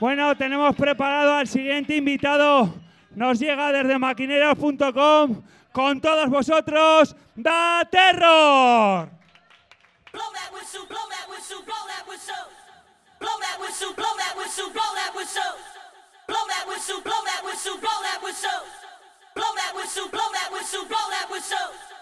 Bueno, tenemos preparado al siguiente invitado. Nos llega desde maquineros.com. Con todos vosotros, da terror. Blow that whistle, blow that whistle, blow that whistle.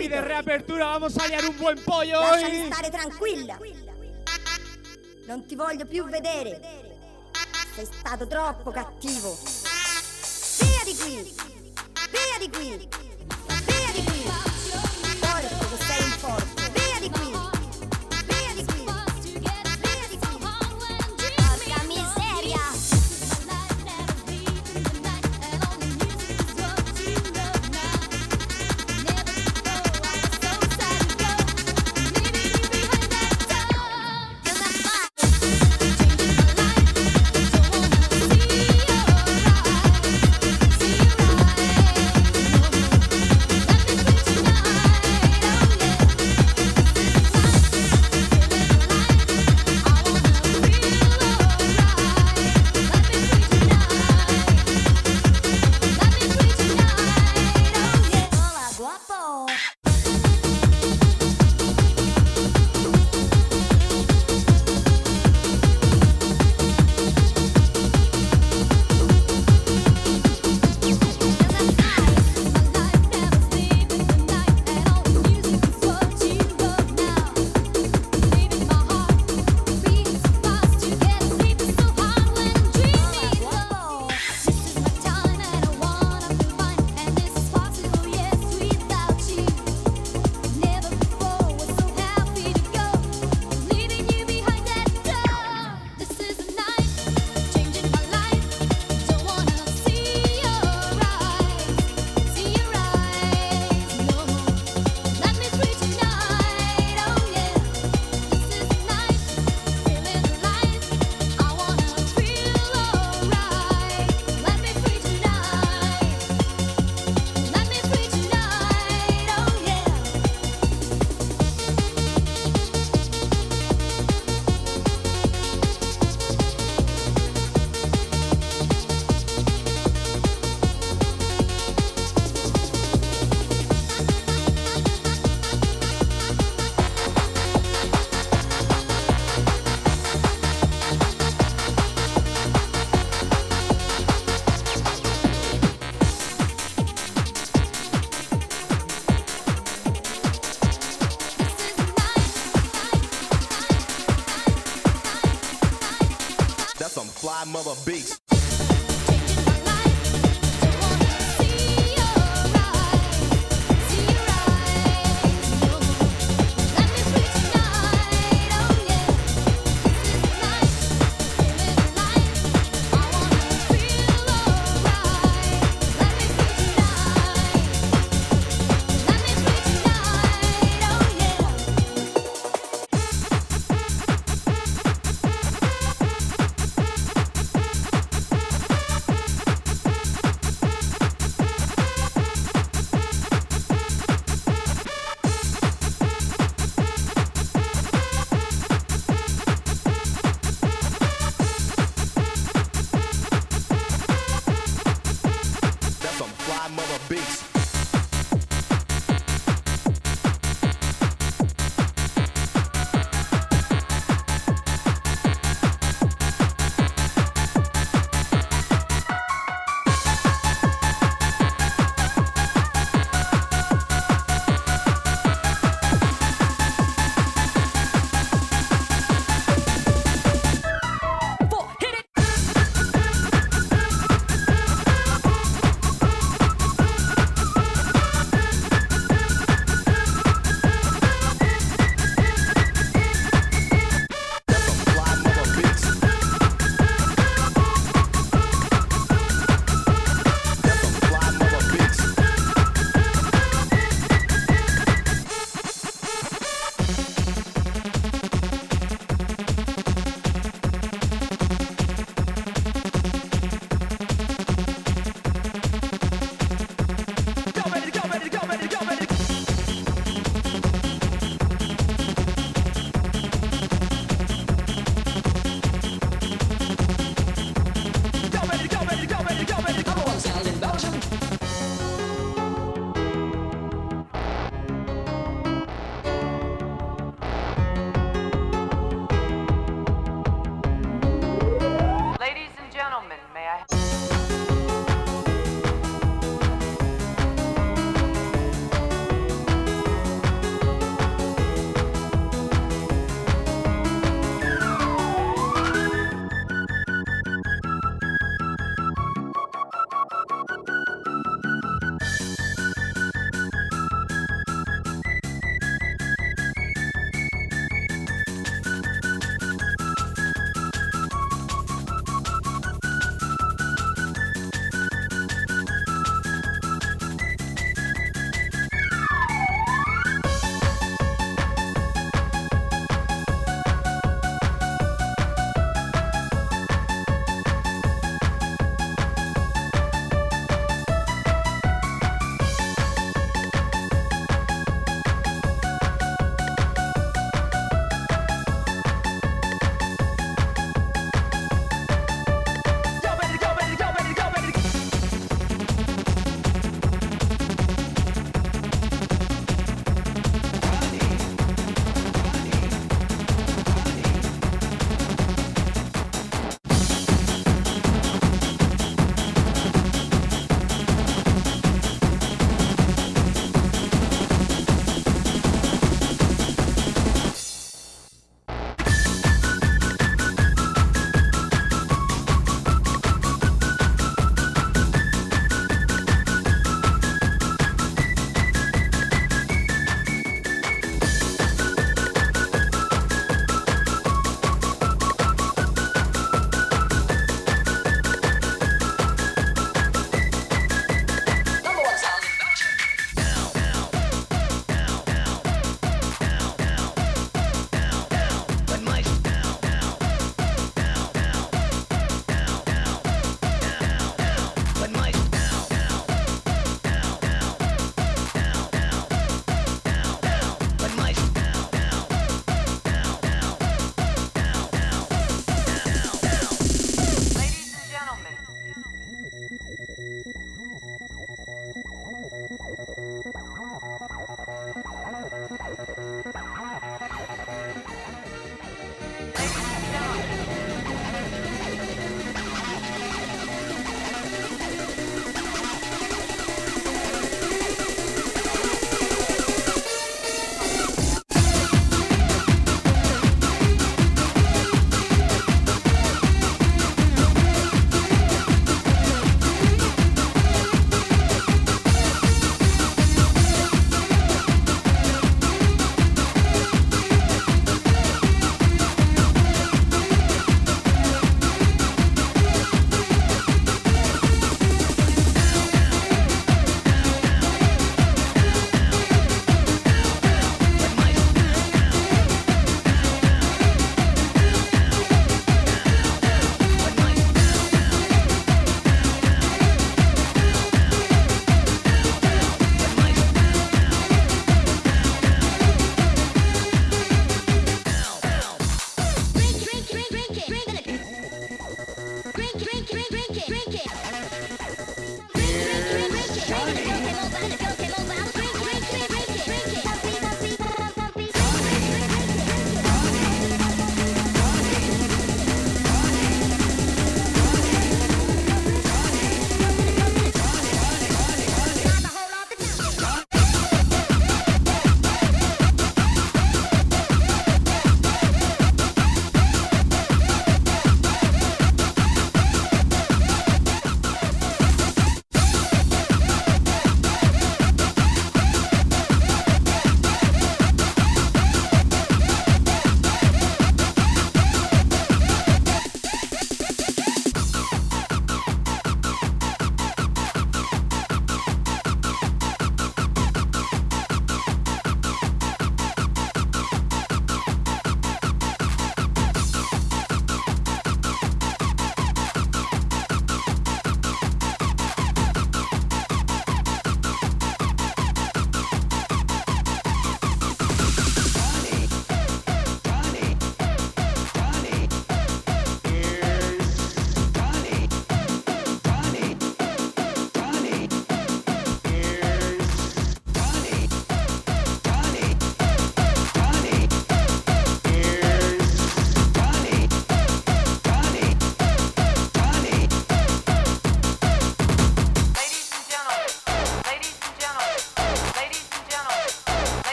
y de reapertura vamos a liar un buon ah, pollo. Lasciami stare tranquilla. Non ti voglio più vedere. Sei stato troppo cattivo. Via di qui. Via di qui.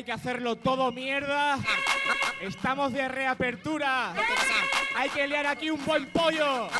hay que hacerlo todo mierda. Estamos de reapertura. Hay que liar aquí un buen pollo.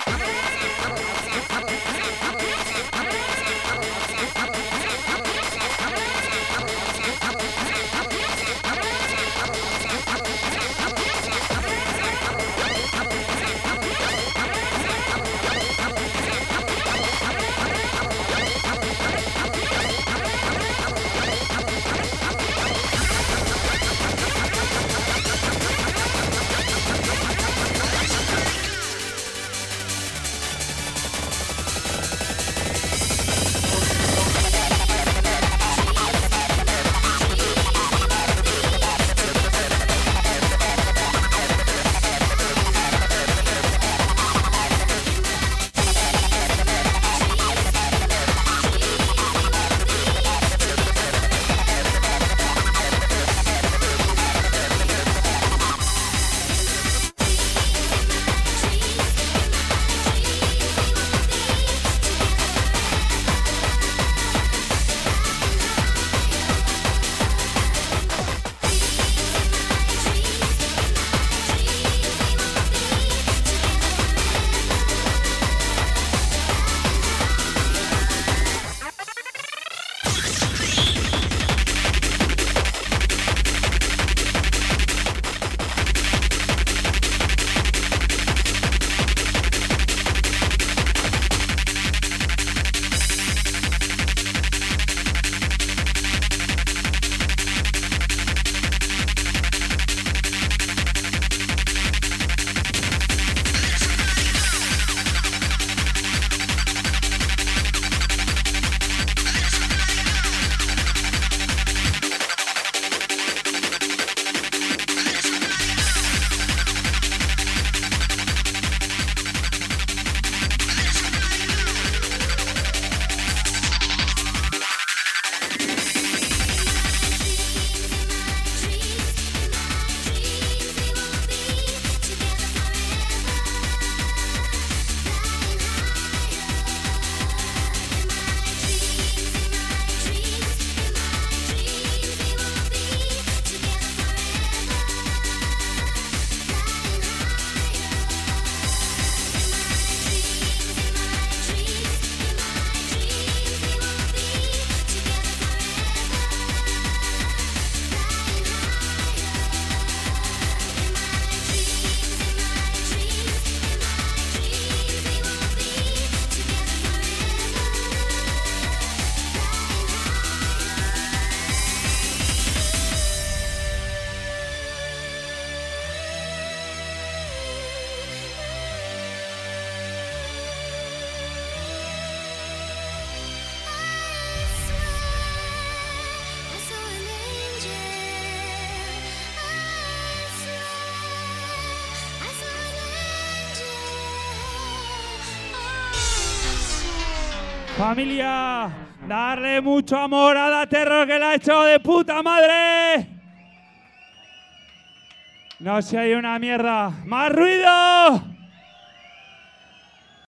Familia, darle mucho amor a Da Terror que la ha hecho de puta madre. No se hay una mierda. ¡Más ruido!